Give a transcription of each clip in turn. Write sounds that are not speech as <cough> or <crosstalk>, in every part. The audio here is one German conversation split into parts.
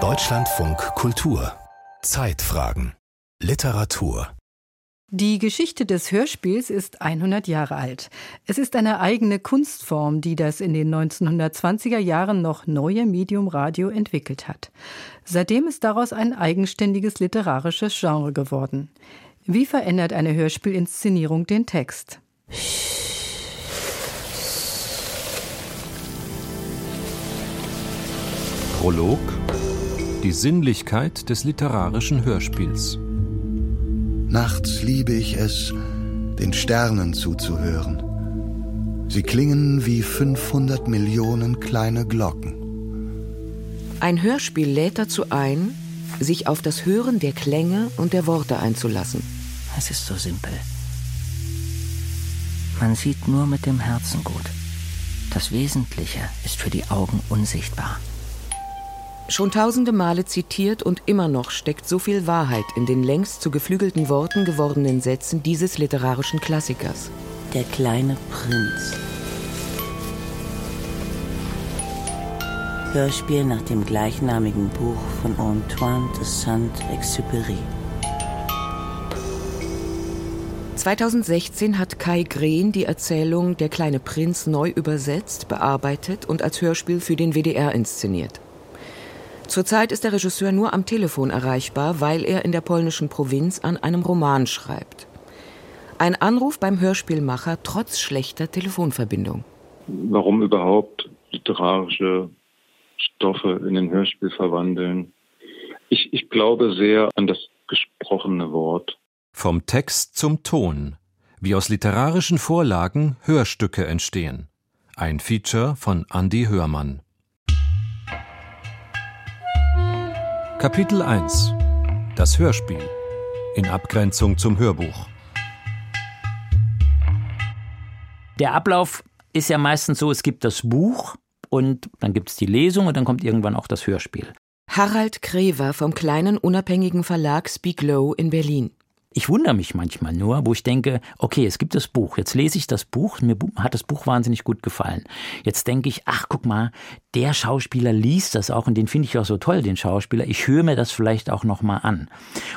Deutschlandfunk Kultur Zeitfragen Literatur die Geschichte des Hörspiels ist 100 Jahre alt. Es ist eine eigene Kunstform, die das in den 1920er Jahren noch neue Medium Radio entwickelt hat. Seitdem ist daraus ein eigenständiges literarisches Genre geworden. Wie verändert eine Hörspielinszenierung den Text? Prolog Die Sinnlichkeit des literarischen Hörspiels Nachts liebe ich es, den Sternen zuzuhören. Sie klingen wie 500 Millionen kleine Glocken. Ein Hörspiel lädt dazu ein, sich auf das Hören der Klänge und der Worte einzulassen. Es ist so simpel. Man sieht nur mit dem Herzen gut. Das Wesentliche ist für die Augen unsichtbar. Schon tausende Male zitiert und immer noch steckt so viel Wahrheit in den längst zu geflügelten Worten gewordenen Sätzen dieses literarischen Klassikers. Der kleine Prinz. Hörspiel nach dem gleichnamigen Buch von Antoine de Saint-Exupéry. 2016 hat Kai Green die Erzählung Der kleine Prinz neu übersetzt, bearbeitet und als Hörspiel für den WDR inszeniert. Zurzeit ist der Regisseur nur am Telefon erreichbar, weil er in der polnischen Provinz an einem Roman schreibt. Ein Anruf beim Hörspielmacher trotz schlechter Telefonverbindung. Warum überhaupt literarische Stoffe in ein Hörspiel verwandeln? Ich, ich glaube sehr an das gesprochene Wort. Vom Text zum Ton. Wie aus literarischen Vorlagen Hörstücke entstehen. Ein Feature von Andy Hörmann. Kapitel 1 Das Hörspiel in Abgrenzung zum Hörbuch. Der Ablauf ist ja meistens so, es gibt das Buch und dann gibt es die Lesung und dann kommt irgendwann auch das Hörspiel. Harald Krever vom kleinen unabhängigen Verlag Speak Low in Berlin. Ich wundere mich manchmal nur, wo ich denke, okay, es gibt das Buch, jetzt lese ich das Buch, mir hat das Buch wahnsinnig gut gefallen. Jetzt denke ich, ach, guck mal, der Schauspieler liest das auch und den finde ich auch so toll, den Schauspieler. Ich höre mir das vielleicht auch nochmal an.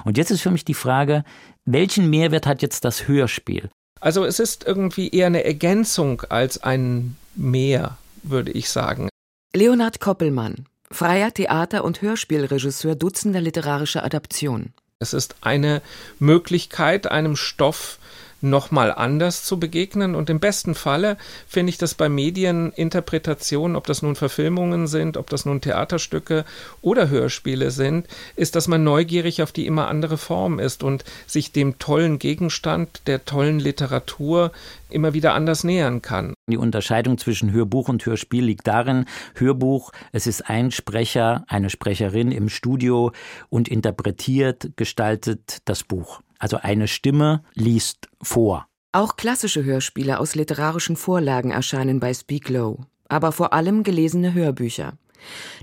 Und jetzt ist für mich die Frage, welchen Mehrwert hat jetzt das Hörspiel? Also es ist irgendwie eher eine Ergänzung als ein Mehr, würde ich sagen. Leonhard Koppelmann, freier Theater- und Hörspielregisseur dutzender literarischer Adaptionen. Es ist eine Möglichkeit, einem Stoff nochmal anders zu begegnen. Und im besten Falle finde ich das bei Medieninterpretationen, ob das nun Verfilmungen sind, ob das nun Theaterstücke oder Hörspiele sind, ist, dass man neugierig auf die immer andere Form ist und sich dem tollen Gegenstand, der tollen Literatur immer wieder anders nähern kann. Die Unterscheidung zwischen Hörbuch und Hörspiel liegt darin, Hörbuch, es ist ein Sprecher, eine Sprecherin im Studio und interpretiert, gestaltet das Buch. Also eine Stimme liest vor. Auch klassische Hörspiele aus literarischen Vorlagen erscheinen bei Speak Low, aber vor allem gelesene Hörbücher.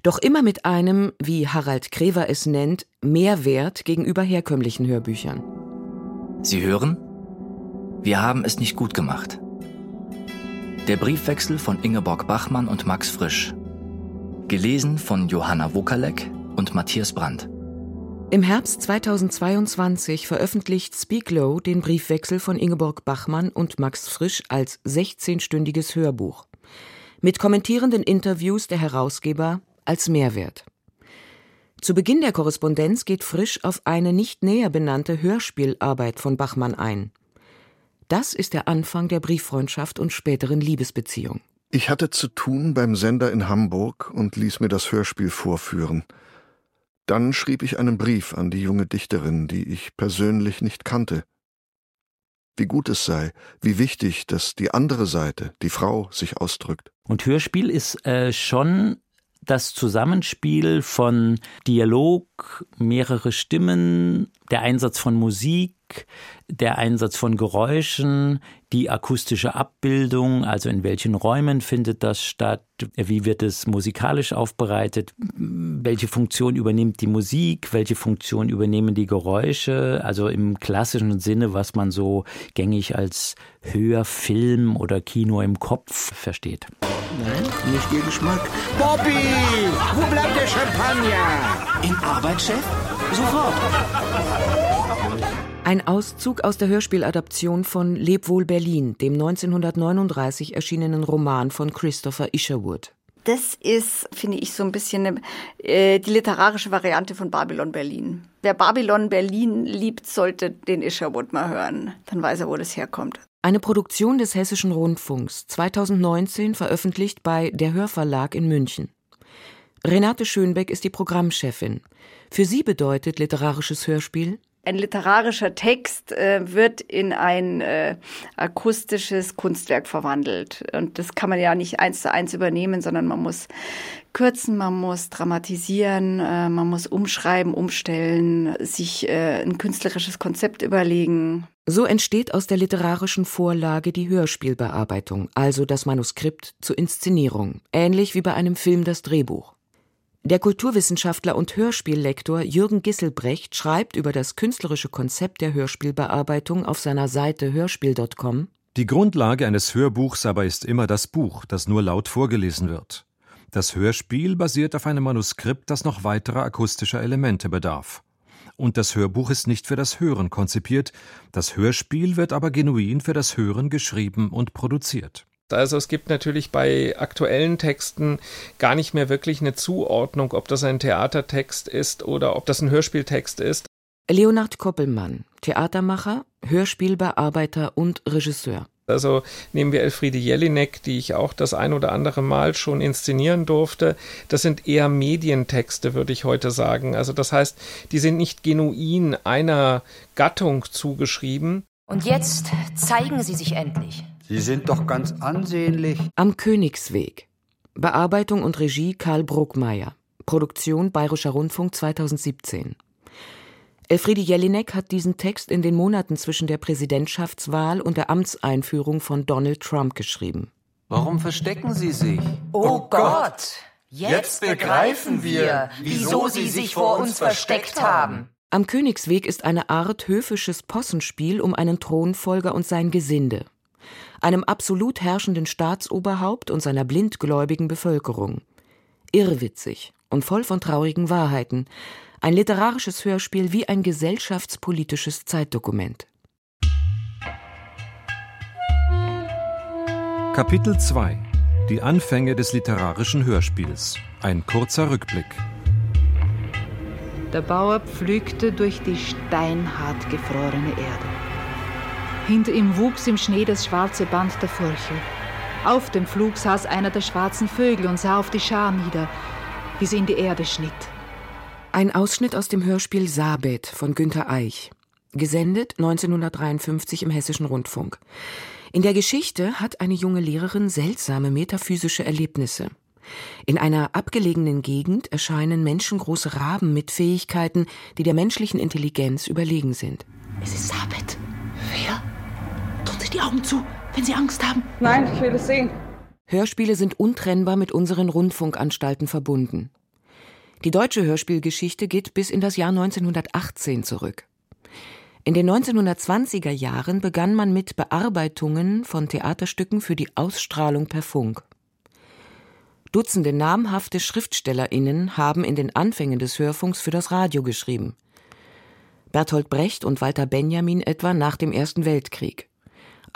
Doch immer mit einem, wie Harald Krever es nennt, Mehrwert gegenüber herkömmlichen Hörbüchern. Sie hören? Wir haben es nicht gut gemacht. Der Briefwechsel von Ingeborg Bachmann und Max Frisch. Gelesen von Johanna Wokalek und Matthias Brandt. Im Herbst 2022 veröffentlicht Speaklow den Briefwechsel von Ingeborg Bachmann und Max Frisch als 16-stündiges Hörbuch. Mit kommentierenden Interviews der Herausgeber als Mehrwert. Zu Beginn der Korrespondenz geht Frisch auf eine nicht näher benannte Hörspielarbeit von Bachmann ein. Das ist der Anfang der Brieffreundschaft und späteren Liebesbeziehung. Ich hatte zu tun beim Sender in Hamburg und ließ mir das Hörspiel vorführen – dann schrieb ich einen Brief an die junge Dichterin, die ich persönlich nicht kannte. Wie gut es sei, wie wichtig, dass die andere Seite, die Frau, sich ausdrückt. Und Hörspiel ist äh, schon das Zusammenspiel von Dialog, mehrere Stimmen, der Einsatz von Musik, der Einsatz von Geräuschen, die akustische Abbildung, also in welchen Räumen findet das statt, wie wird es musikalisch aufbereitet, welche Funktion übernimmt die Musik, welche Funktion übernehmen die Geräusche, also im klassischen Sinne, was man so gängig als Hörfilm oder Kino im Kopf versteht. Nein, nicht Ihr Geschmack. Bobby, wo bleibt der Champagner? In Arbeit, Chef? Sofort. Ein Auszug aus der Hörspieladaption von Leb wohl Berlin, dem 1939 erschienenen Roman von Christopher Isherwood. Das ist, finde ich, so ein bisschen eine, äh, die literarische Variante von Babylon Berlin. Wer Babylon Berlin liebt, sollte den Isherwood mal hören. Dann weiß er, wo das herkommt. Eine Produktion des Hessischen Rundfunks, 2019 veröffentlicht bei Der Hörverlag in München. Renate Schönbeck ist die Programmchefin. Für sie bedeutet literarisches Hörspiel ein literarischer Text äh, wird in ein äh, akustisches Kunstwerk verwandelt. Und das kann man ja nicht eins zu eins übernehmen, sondern man muss kürzen, man muss dramatisieren, äh, man muss umschreiben, umstellen, sich äh, ein künstlerisches Konzept überlegen. So entsteht aus der literarischen Vorlage die Hörspielbearbeitung, also das Manuskript zur Inszenierung, ähnlich wie bei einem Film das Drehbuch. Der Kulturwissenschaftler und Hörspiellektor Jürgen Gisselbrecht schreibt über das künstlerische Konzept der Hörspielbearbeitung auf seiner Seite hörspiel.com. Die Grundlage eines Hörbuchs aber ist immer das Buch, das nur laut vorgelesen wird. Das Hörspiel basiert auf einem Manuskript, das noch weiterer akustischer Elemente bedarf. Und das Hörbuch ist nicht für das Hören konzipiert, das Hörspiel wird aber genuin für das Hören geschrieben und produziert. Also es gibt natürlich bei aktuellen Texten gar nicht mehr wirklich eine Zuordnung, ob das ein Theatertext ist oder ob das ein Hörspieltext ist. Leonard Koppelmann, Theatermacher, Hörspielbearbeiter und Regisseur. Also nehmen wir Elfriede Jelinek, die ich auch das ein oder andere Mal schon inszenieren durfte. Das sind eher Medientexte, würde ich heute sagen. Also das heißt, die sind nicht genuin einer Gattung zugeschrieben. Und jetzt zeigen Sie sich endlich. Sie sind doch ganz ansehnlich. Am Königsweg. Bearbeitung und Regie Karl Bruckmeier. Produktion Bayerischer Rundfunk 2017. Elfriede Jelinek hat diesen Text in den Monaten zwischen der Präsidentschaftswahl und der Amtseinführung von Donald Trump geschrieben. Warum verstecken Sie sich? Oh Gott! Jetzt begreifen wir, wieso Sie sich vor uns versteckt haben. Am Königsweg ist eine Art höfisches Possenspiel um einen Thronfolger und sein Gesinde einem absolut herrschenden Staatsoberhaupt und seiner blindgläubigen Bevölkerung. Irrwitzig und voll von traurigen Wahrheiten, ein literarisches Hörspiel wie ein gesellschaftspolitisches Zeitdokument. Kapitel 2 Die Anfänge des literarischen Hörspiels. Ein kurzer Rückblick. Der Bauer pflügte durch die steinhart gefrorene Erde. Hinter ihm wuchs im Schnee das schwarze Band der Furche. Auf dem Flug saß einer der schwarzen Vögel und sah auf die Schar nieder, wie sie in die Erde schnitt. Ein Ausschnitt aus dem Hörspiel Sabet von Günter Eich. Gesendet 1953 im Hessischen Rundfunk. In der Geschichte hat eine junge Lehrerin seltsame metaphysische Erlebnisse. In einer abgelegenen Gegend erscheinen menschengroße Raben mit Fähigkeiten, die der menschlichen Intelligenz überlegen sind. Es ist Sabet. Wer? Sie die Augen zu, wenn Sie Angst haben? Nein, ich will es sehen. Hörspiele sind untrennbar mit unseren Rundfunkanstalten verbunden. Die deutsche Hörspielgeschichte geht bis in das Jahr 1918 zurück. In den 1920er Jahren begann man mit Bearbeitungen von Theaterstücken für die Ausstrahlung per Funk. Dutzende namhafte Schriftstellerinnen haben in den Anfängen des Hörfunks für das Radio geschrieben. Bertolt Brecht und Walter Benjamin etwa nach dem Ersten Weltkrieg.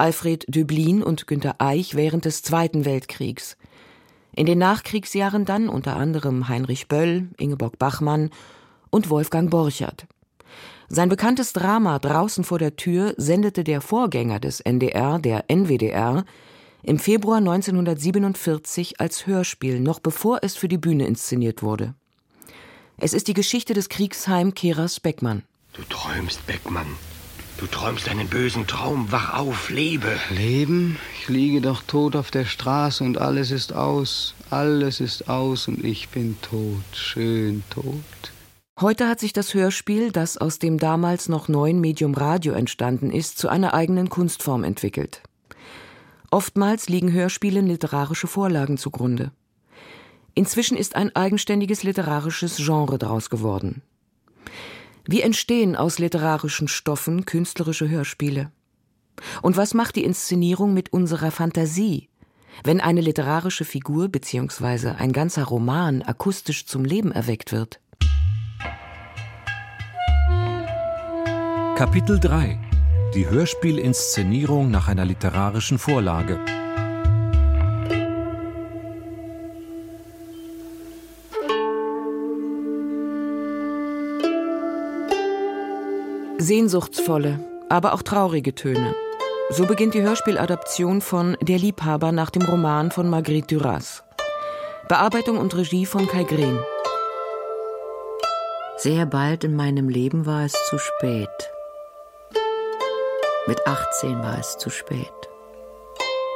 Alfred Döblin und Günter Eich während des Zweiten Weltkriegs. In den Nachkriegsjahren dann unter anderem Heinrich Böll, Ingeborg Bachmann und Wolfgang Borchert. Sein bekanntes Drama Draußen vor der Tür sendete der Vorgänger des NDR, der NWDR, im Februar 1947 als Hörspiel, noch bevor es für die Bühne inszeniert wurde. Es ist die Geschichte des Kriegsheimkehrers Beckmann. Du träumst, Beckmann. Du träumst einen bösen Traum. Wach auf, lebe. Leben? Ich liege doch tot auf der Straße und alles ist aus. Alles ist aus und ich bin tot. Schön tot. Heute hat sich das Hörspiel, das aus dem damals noch neuen Medium Radio entstanden ist, zu einer eigenen Kunstform entwickelt. Oftmals liegen Hörspielen literarische Vorlagen zugrunde. Inzwischen ist ein eigenständiges literarisches Genre daraus geworden. Wie entstehen aus literarischen Stoffen künstlerische Hörspiele? Und was macht die Inszenierung mit unserer Fantasie, wenn eine literarische Figur bzw. ein ganzer Roman akustisch zum Leben erweckt wird? Kapitel 3 Die Hörspielinszenierung nach einer literarischen Vorlage Sehnsuchtsvolle, aber auch traurige Töne. So beginnt die Hörspieladaption von Der Liebhaber nach dem Roman von Marguerite Duras. Bearbeitung und Regie von Kai Green. Sehr bald in meinem Leben war es zu spät. Mit 18 war es zu spät.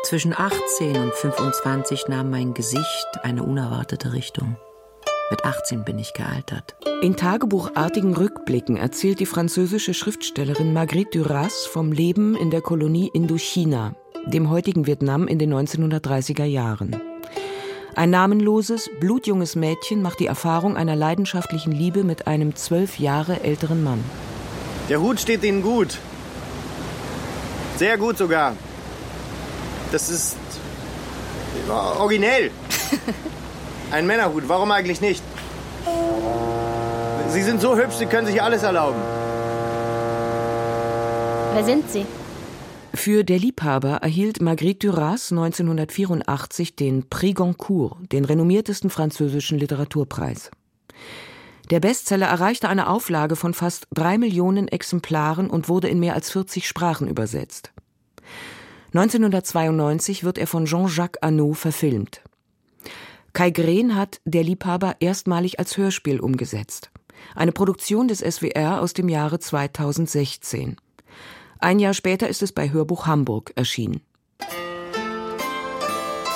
Zwischen 18 und 25 nahm mein Gesicht eine unerwartete Richtung. Mit 18 bin ich gealtert. In tagebuchartigen Rückblicken erzählt die französische Schriftstellerin Marguerite Duras vom Leben in der Kolonie Indochina, dem heutigen Vietnam in den 1930er Jahren. Ein namenloses, blutjunges Mädchen macht die Erfahrung einer leidenschaftlichen Liebe mit einem zwölf Jahre älteren Mann. Der Hut steht Ihnen gut. Sehr gut sogar. Das ist originell. <laughs> Ein Männerhut, warum eigentlich nicht? Sie sind so hübsch, Sie können sich alles erlauben. Wer sind Sie? Für Der Liebhaber erhielt Marguerite Duras 1984 den Prix Goncourt, den renommiertesten französischen Literaturpreis. Der Bestseller erreichte eine Auflage von fast drei Millionen Exemplaren und wurde in mehr als 40 Sprachen übersetzt. 1992 wird er von Jean-Jacques Annaud verfilmt. Kai Green hat Der Liebhaber erstmalig als Hörspiel umgesetzt. Eine Produktion des SWR aus dem Jahre 2016. Ein Jahr später ist es bei Hörbuch Hamburg erschienen.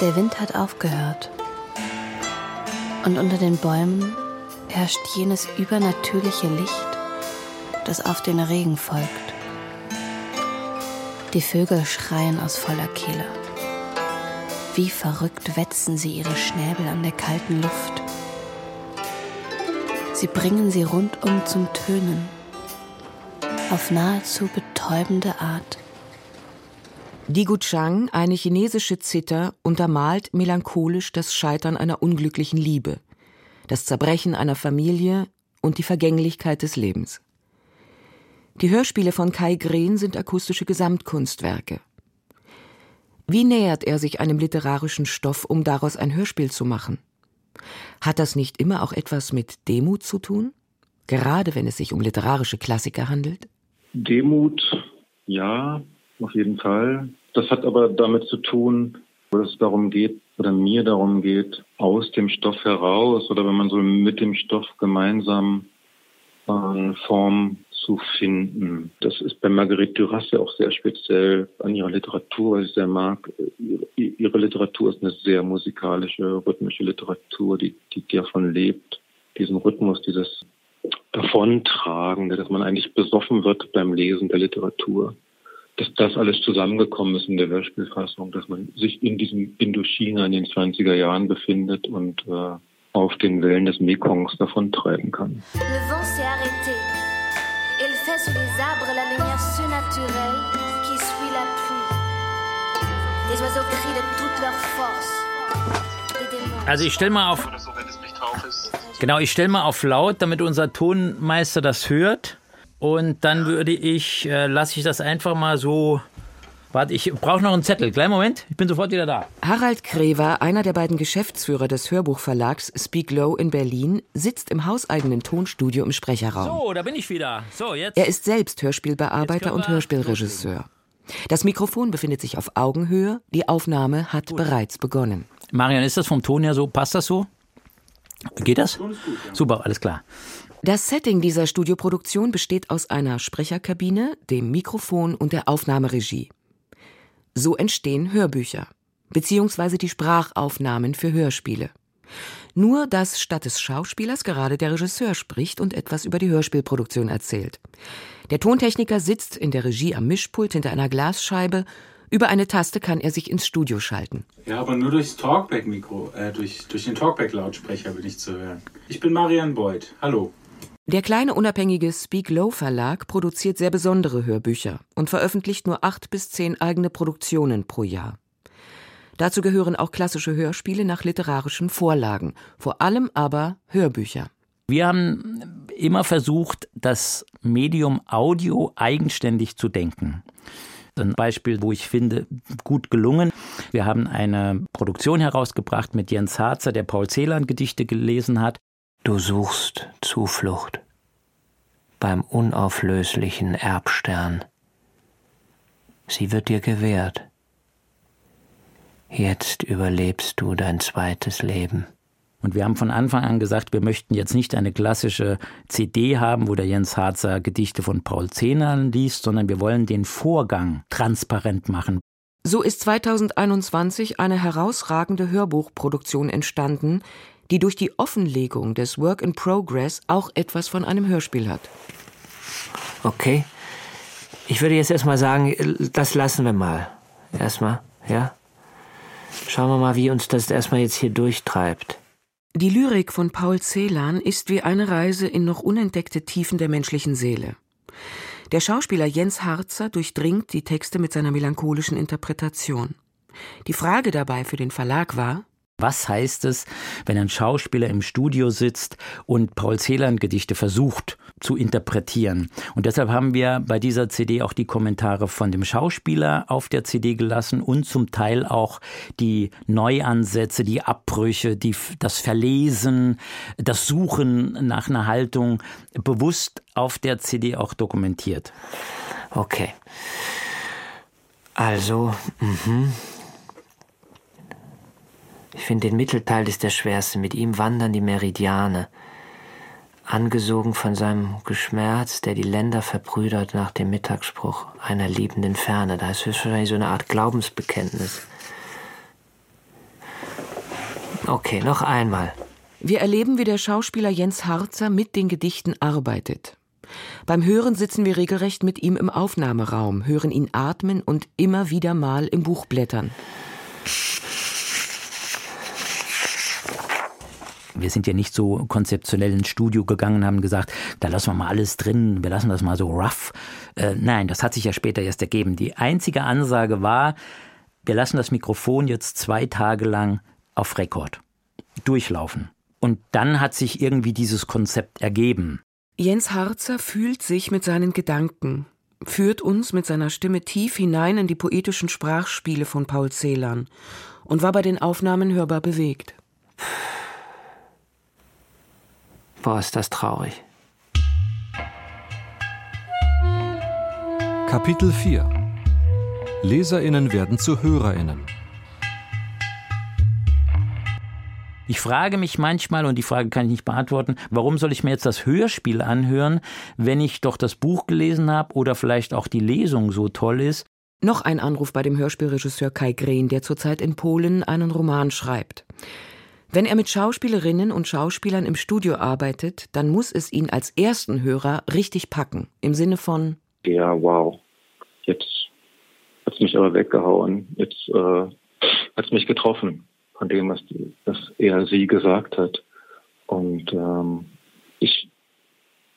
Der Wind hat aufgehört. Und unter den Bäumen herrscht jenes übernatürliche Licht, das auf den Regen folgt. Die Vögel schreien aus voller Kehle. Wie verrückt wetzen sie ihre Schnäbel an der kalten Luft. Sie bringen sie rundum zum Tönen, auf nahezu betäubende Art. Die Guchang, eine chinesische Zither, untermalt melancholisch das Scheitern einer unglücklichen Liebe, das Zerbrechen einer Familie und die Vergänglichkeit des Lebens. Die Hörspiele von Kai Green sind akustische Gesamtkunstwerke. Wie nähert er sich einem literarischen Stoff, um daraus ein Hörspiel zu machen? Hat das nicht immer auch etwas mit Demut zu tun? Gerade wenn es sich um literarische Klassiker handelt? Demut, ja, auf jeden Fall. Das hat aber damit zu tun, dass es darum geht, oder mir darum geht, aus dem Stoff heraus oder wenn man so mit dem Stoff gemeinsam eine Form zu finden. Das ist bei Marguerite Duras ja auch sehr speziell an ihrer Literatur, weil ich sehr mag. Ihre Literatur ist eine sehr musikalische, rhythmische Literatur, die, die davon lebt, diesen Rhythmus, dieses Davontragen, dass man eigentlich besoffen wird beim Lesen der Literatur. Dass das alles zusammengekommen ist in der Hörspielfassung, dass man sich in diesem Indochina in den 20er Jahren befindet und äh, auf den Wellen des Mekongs davontreiben kann. Le vent s'est arrêté. Sous les arbres la lumière surnaturelle qui suit la pluie. Des oiseaux crient de toute leur force. Also ich stelle mal auf. Genau, ich stelle mal auf laut, damit unser Tonmeister das hört. Und dann würde ich, äh, lasse ich das einfach mal so Warte, ich brauche noch einen Zettel. Kleinen Moment, ich bin sofort wieder da. Harald Krever, einer der beiden Geschäftsführer des Hörbuchverlags Speak Low in Berlin, sitzt im hauseigenen Tonstudio im Sprecherraum. So, da bin ich wieder. So, jetzt. Er ist selbst Hörspielbearbeiter und Hörspielregisseur. Das Mikrofon befindet sich auf Augenhöhe, die Aufnahme hat Gut. bereits begonnen. Marian, ist das vom Ton her so? Passt das so? Geht das? Super, alles klar. Das Setting dieser Studioproduktion besteht aus einer Sprecherkabine, dem Mikrofon und der Aufnahmeregie. So entstehen Hörbücher beziehungsweise die Sprachaufnahmen für Hörspiele. Nur, dass statt des Schauspielers gerade der Regisseur spricht und etwas über die Hörspielproduktion erzählt. Der Tontechniker sitzt in der Regie am Mischpult hinter einer Glasscheibe, Über eine Taste kann er sich ins Studio schalten. Ja, aber nur durchs Talkback-Mikro, äh, durch, durch den Talkback-Lautsprecher bin ich zu hören. Ich bin Marian Beuth. Hallo. Der kleine unabhängige Speak Low Verlag produziert sehr besondere Hörbücher und veröffentlicht nur acht bis zehn eigene Produktionen pro Jahr. Dazu gehören auch klassische Hörspiele nach literarischen Vorlagen, vor allem aber Hörbücher. Wir haben immer versucht, das Medium Audio eigenständig zu denken. Ein Beispiel, wo ich finde, gut gelungen. Wir haben eine Produktion herausgebracht mit Jens Harzer, der Paul Celan Gedichte gelesen hat. Du suchst Zuflucht beim unauflöslichen Erbstern. Sie wird dir gewährt. Jetzt überlebst du dein zweites Leben. Und wir haben von Anfang an gesagt, wir möchten jetzt nicht eine klassische CD haben, wo der Jens Harzer Gedichte von Paul Zehnern liest, sondern wir wollen den Vorgang transparent machen. So ist 2021 eine herausragende Hörbuchproduktion entstanden, die durch die Offenlegung des Work in Progress auch etwas von einem Hörspiel hat. Okay. Ich würde jetzt erstmal sagen, das lassen wir mal. Erstmal, ja? Schauen wir mal, wie uns das erstmal jetzt hier durchtreibt. Die Lyrik von Paul Celan ist wie eine Reise in noch unentdeckte Tiefen der menschlichen Seele. Der Schauspieler Jens Harzer durchdringt die Texte mit seiner melancholischen Interpretation. Die Frage dabei für den Verlag war, was heißt es, wenn ein Schauspieler im Studio sitzt und Paul Celan Gedichte versucht zu interpretieren? Und deshalb haben wir bei dieser CD auch die Kommentare von dem Schauspieler auf der CD gelassen und zum Teil auch die Neuansätze, die Abbrüche, die, das Verlesen, das Suchen nach einer Haltung bewusst auf der CD auch dokumentiert. Okay. Also, mhm. Ich finde den Mittelteil ist der schwerste. Mit ihm wandern die Meridiane. Angesogen von seinem Geschmerz, der die Länder verbrüdert nach dem Mittagsspruch einer liebenden Ferne. Da ist höchstwahrscheinlich so eine Art Glaubensbekenntnis. Okay, noch einmal. Wir erleben, wie der Schauspieler Jens Harzer mit den Gedichten arbeitet. Beim Hören sitzen wir regelrecht mit ihm im Aufnahmeraum, hören ihn atmen und immer wieder mal im Buch blättern. Wir sind ja nicht so konzeptionell ins Studio gegangen, haben gesagt, da lassen wir mal alles drin, wir lassen das mal so rough. Äh, nein, das hat sich ja später erst ergeben. Die einzige Ansage war, wir lassen das Mikrofon jetzt zwei Tage lang auf Rekord durchlaufen. Und dann hat sich irgendwie dieses Konzept ergeben. Jens Harzer fühlt sich mit seinen Gedanken, führt uns mit seiner Stimme tief hinein in die poetischen Sprachspiele von Paul Celan und war bei den Aufnahmen hörbar bewegt. Boah, ist das traurig. Kapitel 4 Leserinnen werden zu Hörerinnen. Ich frage mich manchmal, und die Frage kann ich nicht beantworten, warum soll ich mir jetzt das Hörspiel anhören, wenn ich doch das Buch gelesen habe oder vielleicht auch die Lesung so toll ist? Noch ein Anruf bei dem Hörspielregisseur Kai Green, der zurzeit in Polen einen Roman schreibt. Wenn er mit Schauspielerinnen und Schauspielern im Studio arbeitet, dann muss es ihn als ersten Hörer richtig packen. Im Sinne von Ja, wow. Jetzt hat es mich aber weggehauen. Jetzt äh, hat es mich getroffen von dem, was, die, was er sie gesagt hat. Und ähm, ich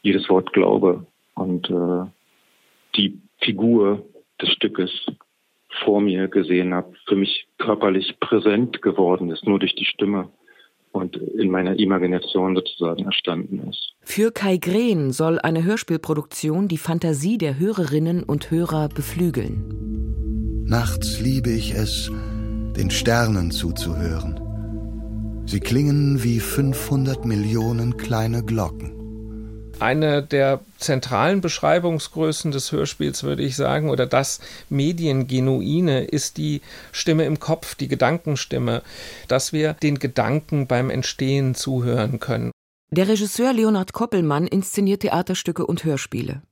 jedes Wort glaube. Und äh, die Figur des Stückes vor mir gesehen habe, für mich körperlich präsent geworden ist, nur durch die Stimme und in meiner Imagination sozusagen entstanden ist. Für Kai Green soll eine Hörspielproduktion die Fantasie der Hörerinnen und Hörer beflügeln. Nachts liebe ich es, den Sternen zuzuhören. Sie klingen wie 500 Millionen kleine Glocken. Eine der zentralen Beschreibungsgrößen des Hörspiels, würde ich sagen, oder das Mediengenuine ist die Stimme im Kopf, die Gedankenstimme, dass wir den Gedanken beim Entstehen zuhören können. Der Regisseur Leonhard Koppelmann inszeniert Theaterstücke und Hörspiele.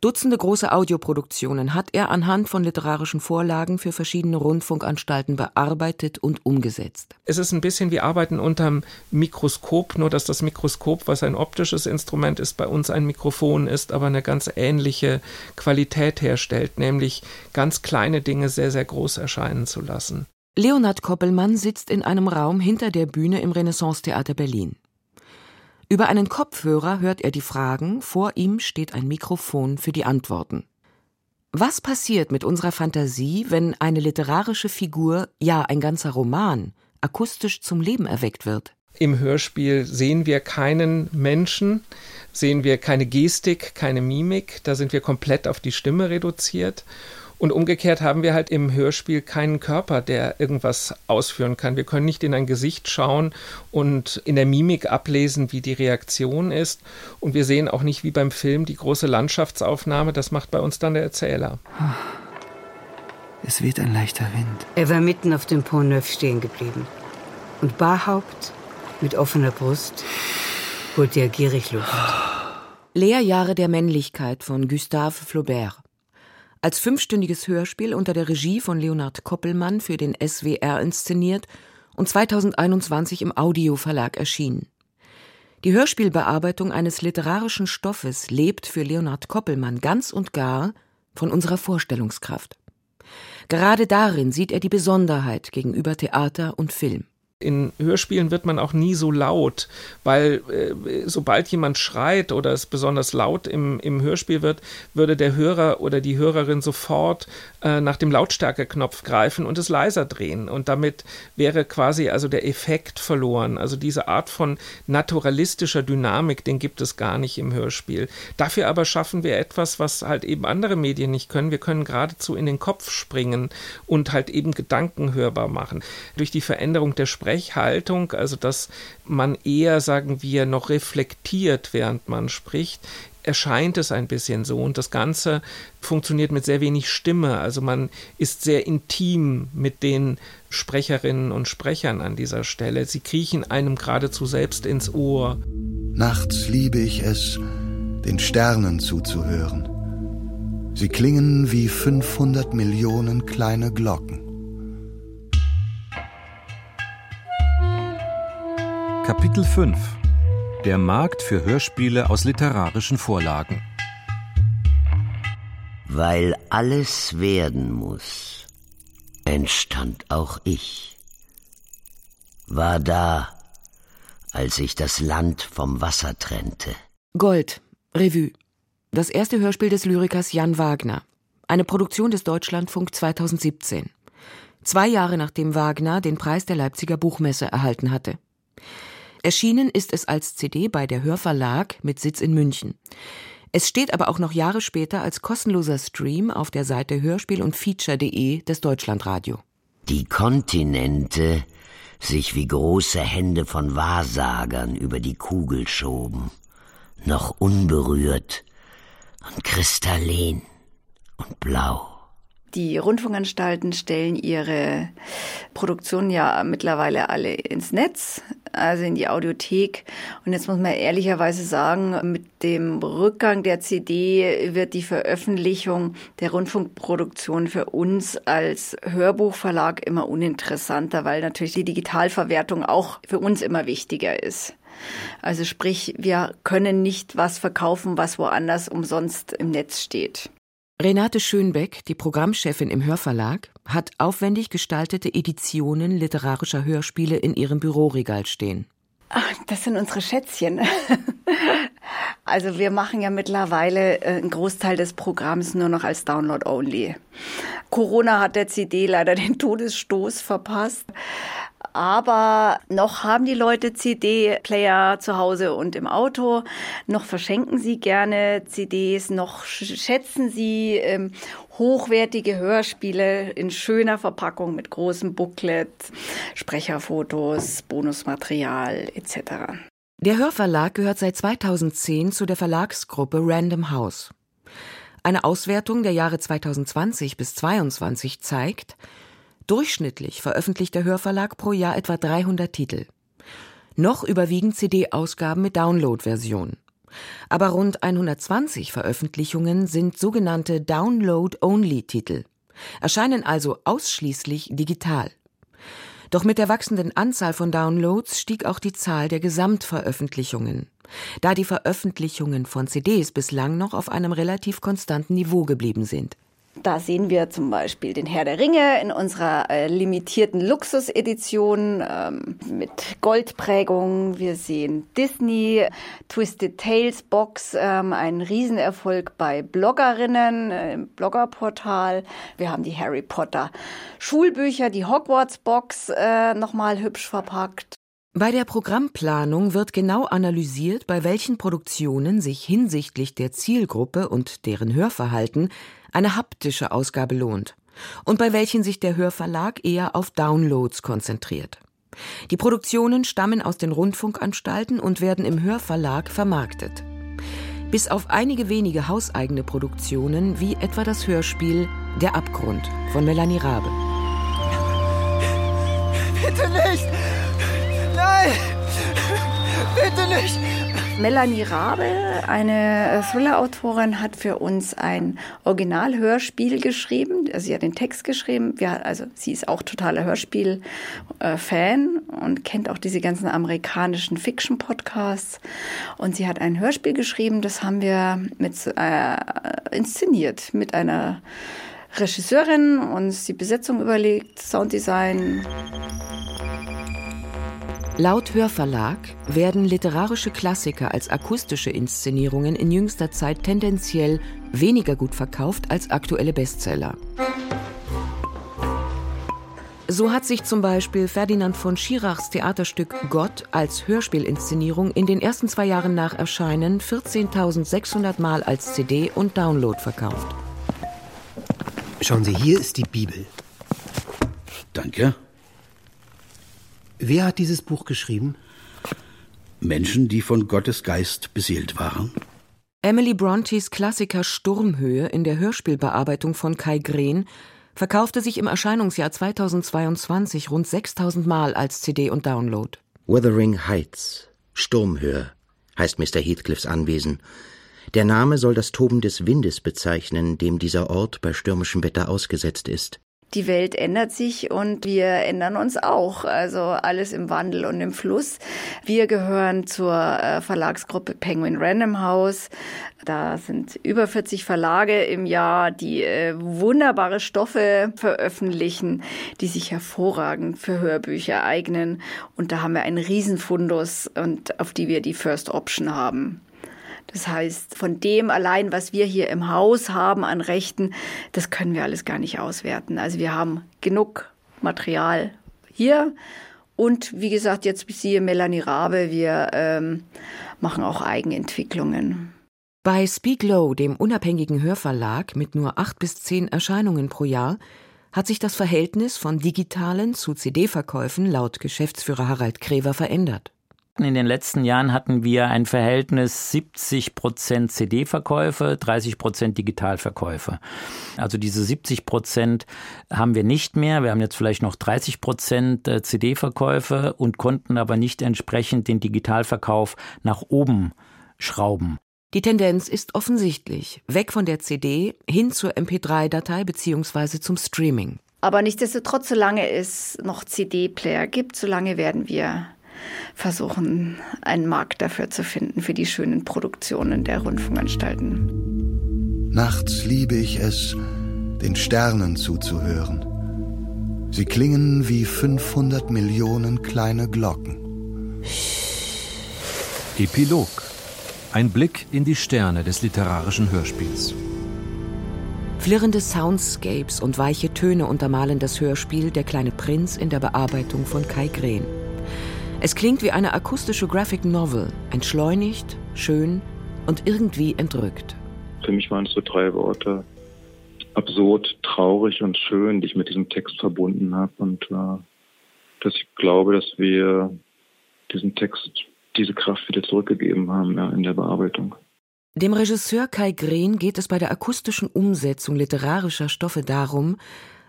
Dutzende große Audioproduktionen hat er anhand von literarischen Vorlagen für verschiedene Rundfunkanstalten bearbeitet und umgesetzt. Es ist ein bisschen wie Arbeiten unterm Mikroskop, nur dass das Mikroskop, was ein optisches Instrument ist, bei uns ein Mikrofon ist, aber eine ganz ähnliche Qualität herstellt, nämlich ganz kleine Dinge sehr, sehr groß erscheinen zu lassen. Leonhard Koppelmann sitzt in einem Raum hinter der Bühne im Renaissance-Theater Berlin. Über einen Kopfhörer hört er die Fragen, vor ihm steht ein Mikrofon für die Antworten. Was passiert mit unserer Fantasie, wenn eine literarische Figur, ja ein ganzer Roman, akustisch zum Leben erweckt wird? Im Hörspiel sehen wir keinen Menschen, sehen wir keine Gestik, keine Mimik, da sind wir komplett auf die Stimme reduziert und umgekehrt haben wir halt im Hörspiel keinen Körper, der irgendwas ausführen kann. Wir können nicht in ein Gesicht schauen und in der Mimik ablesen, wie die Reaktion ist. Und wir sehen auch nicht wie beim Film die große Landschaftsaufnahme. Das macht bei uns dann der Erzähler. Es weht ein leichter Wind. Er war mitten auf dem Pont Neuf stehen geblieben. Und Barhaupt, mit offener Brust, holte er gierig Luft. Lehrjahre der Männlichkeit von Gustave Flaubert als fünfstündiges Hörspiel unter der Regie von Leonhard Koppelmann für den SWR inszeniert und 2021 im Audioverlag erschienen. Die Hörspielbearbeitung eines literarischen Stoffes lebt für Leonhard Koppelmann ganz und gar von unserer Vorstellungskraft. Gerade darin sieht er die Besonderheit gegenüber Theater und Film. In Hörspielen wird man auch nie so laut, weil äh, sobald jemand schreit oder es besonders laut im, im Hörspiel wird, würde der Hörer oder die Hörerin sofort äh, nach dem Lautstärkeknopf greifen und es leiser drehen. Und damit wäre quasi also der Effekt verloren. Also diese Art von naturalistischer Dynamik, den gibt es gar nicht im Hörspiel. Dafür aber schaffen wir etwas, was halt eben andere Medien nicht können. Wir können geradezu in den Kopf springen und halt eben Gedanken hörbar machen. Durch die Veränderung der Sprache Sprechhaltung, also dass man eher, sagen wir, noch reflektiert, während man spricht, erscheint es ein bisschen so. Und das Ganze funktioniert mit sehr wenig Stimme. Also man ist sehr intim mit den Sprecherinnen und Sprechern an dieser Stelle. Sie kriechen einem geradezu selbst ins Ohr. Nachts liebe ich es, den Sternen zuzuhören. Sie klingen wie 500 Millionen kleine Glocken. Kapitel 5 Der Markt für Hörspiele aus literarischen Vorlagen Weil alles werden muss, entstand auch ich. War da, als ich das Land vom Wasser trennte. Gold, Revue. Das erste Hörspiel des Lyrikers Jan Wagner. Eine Produktion des Deutschlandfunk 2017. Zwei Jahre nachdem Wagner den Preis der Leipziger Buchmesse erhalten hatte. Erschienen ist es als CD bei der Hörverlag mit Sitz in München. Es steht aber auch noch Jahre später als kostenloser Stream auf der Seite hörspiel und feature.de des Deutschlandradio. Die Kontinente sich wie große Hände von Wahrsagern über die Kugel schoben, noch unberührt und kristallin und blau. Die Rundfunkanstalten stellen ihre Produktionen ja mittlerweile alle ins Netz, also in die Audiothek. Und jetzt muss man ehrlicherweise sagen, mit dem Rückgang der CD wird die Veröffentlichung der Rundfunkproduktion für uns als Hörbuchverlag immer uninteressanter, weil natürlich die Digitalverwertung auch für uns immer wichtiger ist. Also sprich, wir können nicht was verkaufen, was woanders umsonst im Netz steht. Renate Schönbeck, die Programmchefin im Hörverlag, hat aufwendig gestaltete Editionen literarischer Hörspiele in ihrem Büroregal stehen. Ach, das sind unsere Schätzchen. <laughs> Also wir machen ja mittlerweile äh, einen Großteil des Programms nur noch als Download-only. Corona hat der CD leider den Todesstoß verpasst. Aber noch haben die Leute CD-Player zu Hause und im Auto, noch verschenken sie gerne CDs, noch schätzen sie ähm, hochwertige Hörspiele in schöner Verpackung mit großem Booklet, Sprecherfotos, Bonusmaterial etc. Der Hörverlag gehört seit 2010 zu der Verlagsgruppe Random House. Eine Auswertung der Jahre 2020 bis 2022 zeigt, Durchschnittlich veröffentlicht der Hörverlag pro Jahr etwa 300 Titel. Noch überwiegen CD-Ausgaben mit Download-Version. Aber rund 120 Veröffentlichungen sind sogenannte Download-Only-Titel, erscheinen also ausschließlich digital. Doch mit der wachsenden Anzahl von Downloads stieg auch die Zahl der Gesamtveröffentlichungen, da die Veröffentlichungen von CDs bislang noch auf einem relativ konstanten Niveau geblieben sind. Da sehen wir zum Beispiel den Herr der Ringe in unserer äh, limitierten Luxusedition ähm, mit Goldprägung. Wir sehen Disney, Twisted Tales Box, ähm, ein Riesenerfolg bei Bloggerinnen äh, im Bloggerportal. Wir haben die Harry Potter Schulbücher, die Hogwarts Box äh, nochmal hübsch verpackt. Bei der Programmplanung wird genau analysiert, bei welchen Produktionen sich hinsichtlich der Zielgruppe und deren Hörverhalten eine haptische Ausgabe lohnt und bei welchen sich der Hörverlag eher auf Downloads konzentriert. Die Produktionen stammen aus den Rundfunkanstalten und werden im Hörverlag vermarktet. Bis auf einige wenige hauseigene Produktionen, wie etwa das Hörspiel Der Abgrund von Melanie Rabe. Bitte nicht! Nein! Bitte nicht! Melanie Rabe, eine Thriller-Autorin, hat für uns ein Originalhörspiel geschrieben. Sie hat den Text geschrieben. Wir, also sie ist auch totaler Hörspiel-Fan und kennt auch diese ganzen amerikanischen Fiction-Podcasts. Und sie hat ein Hörspiel geschrieben, das haben wir mit äh, inszeniert mit einer Regisseurin uns die Besetzung überlegt, Sounddesign. Laut Hörverlag werden literarische Klassiker als akustische Inszenierungen in jüngster Zeit tendenziell weniger gut verkauft als aktuelle Bestseller. So hat sich zum Beispiel Ferdinand von Schirachs Theaterstück Gott als Hörspielinszenierung in den ersten zwei Jahren nach Erscheinen 14.600 Mal als CD und Download verkauft. Schauen Sie, hier ist die Bibel. Danke. Wer hat dieses Buch geschrieben? Menschen, die von Gottes Geist beseelt waren. Emily Brontes Klassiker Sturmhöhe in der Hörspielbearbeitung von Kai Green verkaufte sich im Erscheinungsjahr 2022 rund 6000 Mal als CD und Download. Wuthering Heights, Sturmhöhe, heißt Mr. Heathcliffs Anwesen. Der Name soll das Toben des Windes bezeichnen, dem dieser Ort bei stürmischem Wetter ausgesetzt ist die Welt ändert sich und wir ändern uns auch. Also alles im Wandel und im Fluss. Wir gehören zur äh, Verlagsgruppe Penguin Random House. Da sind über 40 Verlage im Jahr, die äh, wunderbare Stoffe veröffentlichen, die sich hervorragend für Hörbücher eignen. Und da haben wir einen Riesenfundus und auf die wir die First Option haben. Das heißt, von dem allein, was wir hier im Haus haben an Rechten, das können wir alles gar nicht auswerten. Also wir haben genug Material hier. Und wie gesagt, jetzt siehe Melanie Rabe, wir ähm, machen auch Eigenentwicklungen. Bei Speak Low, dem unabhängigen Hörverlag mit nur acht bis zehn Erscheinungen pro Jahr, hat sich das Verhältnis von digitalen zu CD-Verkäufen laut Geschäftsführer Harald Krever verändert. In den letzten Jahren hatten wir ein Verhältnis 70 Prozent CD-Verkäufe, 30 Prozent Digitalverkäufe. Also diese 70 Prozent haben wir nicht mehr. Wir haben jetzt vielleicht noch 30 Prozent äh, CD-Verkäufe und konnten aber nicht entsprechend den Digitalverkauf nach oben schrauben. Die Tendenz ist offensichtlich. Weg von der CD hin zur MP3-Datei bzw. zum Streaming. Aber nichtsdestotrotz, solange es noch CD-Player gibt, solange werden wir versuchen, einen Markt dafür zu finden, für die schönen Produktionen der Rundfunkanstalten. Nachts liebe ich es, den Sternen zuzuhören. Sie klingen wie 500 Millionen kleine Glocken. Epilog. Ein Blick in die Sterne des literarischen Hörspiels. Flirrende Soundscapes und weiche Töne untermalen das Hörspiel Der kleine Prinz in der Bearbeitung von Kai Green. Es klingt wie eine akustische Graphic Novel, entschleunigt, schön und irgendwie entrückt. Für mich waren es so drei Worte. Absurd, traurig und schön, die ich mit diesem Text verbunden habe. Und äh, dass ich glaube, dass wir diesem Text diese Kraft wieder zurückgegeben haben ja, in der Bearbeitung. Dem Regisseur Kai Green geht es bei der akustischen Umsetzung literarischer Stoffe darum,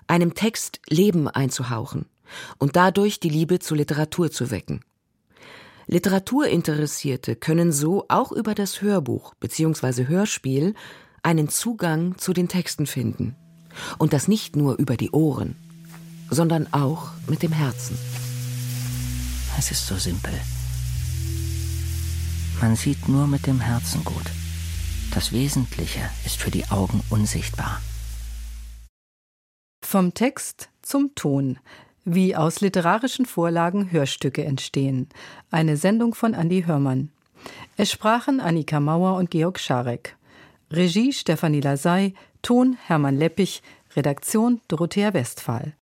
einem Text Leben einzuhauchen und dadurch die Liebe zur Literatur zu wecken. Literaturinteressierte können so auch über das Hörbuch bzw. Hörspiel einen Zugang zu den Texten finden. Und das nicht nur über die Ohren, sondern auch mit dem Herzen. Es ist so simpel. Man sieht nur mit dem Herzen gut. Das Wesentliche ist für die Augen unsichtbar. Vom Text zum Ton. Wie aus literarischen Vorlagen Hörstücke entstehen. Eine Sendung von Andi Hörmann. Es sprachen Annika Mauer und Georg Scharek. Regie Stefanie Lasey, Ton Hermann Leppich, Redaktion Dorothea Westphal.